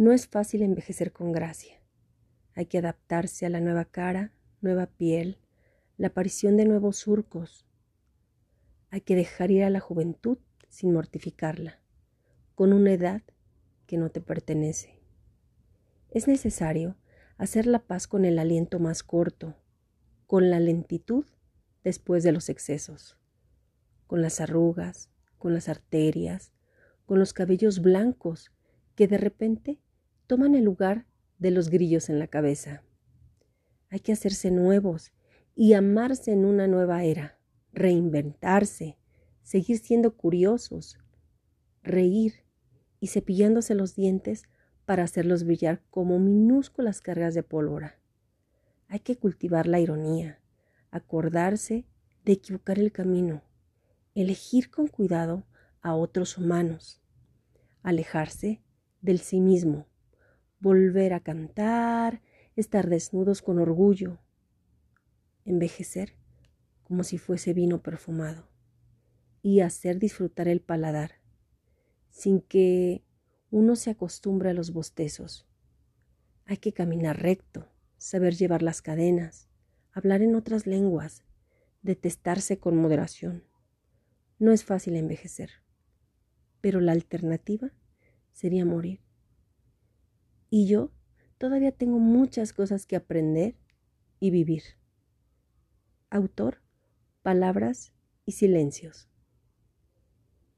No es fácil envejecer con gracia. Hay que adaptarse a la nueva cara, nueva piel, la aparición de nuevos surcos. Hay que dejar ir a la juventud sin mortificarla, con una edad que no te pertenece. Es necesario hacer la paz con el aliento más corto, con la lentitud después de los excesos, con las arrugas, con las arterias, con los cabellos blancos que de repente toman el lugar de los grillos en la cabeza. Hay que hacerse nuevos y amarse en una nueva era, reinventarse, seguir siendo curiosos, reír y cepillándose los dientes para hacerlos brillar como minúsculas cargas de pólvora. Hay que cultivar la ironía, acordarse de equivocar el camino, elegir con cuidado a otros humanos, alejarse del sí mismo, volver a cantar, estar desnudos con orgullo, envejecer como si fuese vino perfumado y hacer disfrutar el paladar, sin que uno se acostumbre a los bostezos. Hay que caminar recto, saber llevar las cadenas, hablar en otras lenguas, detestarse con moderación. No es fácil envejecer, pero la alternativa sería morir. Y yo todavía tengo muchas cosas que aprender y vivir. Autor, palabras y silencios.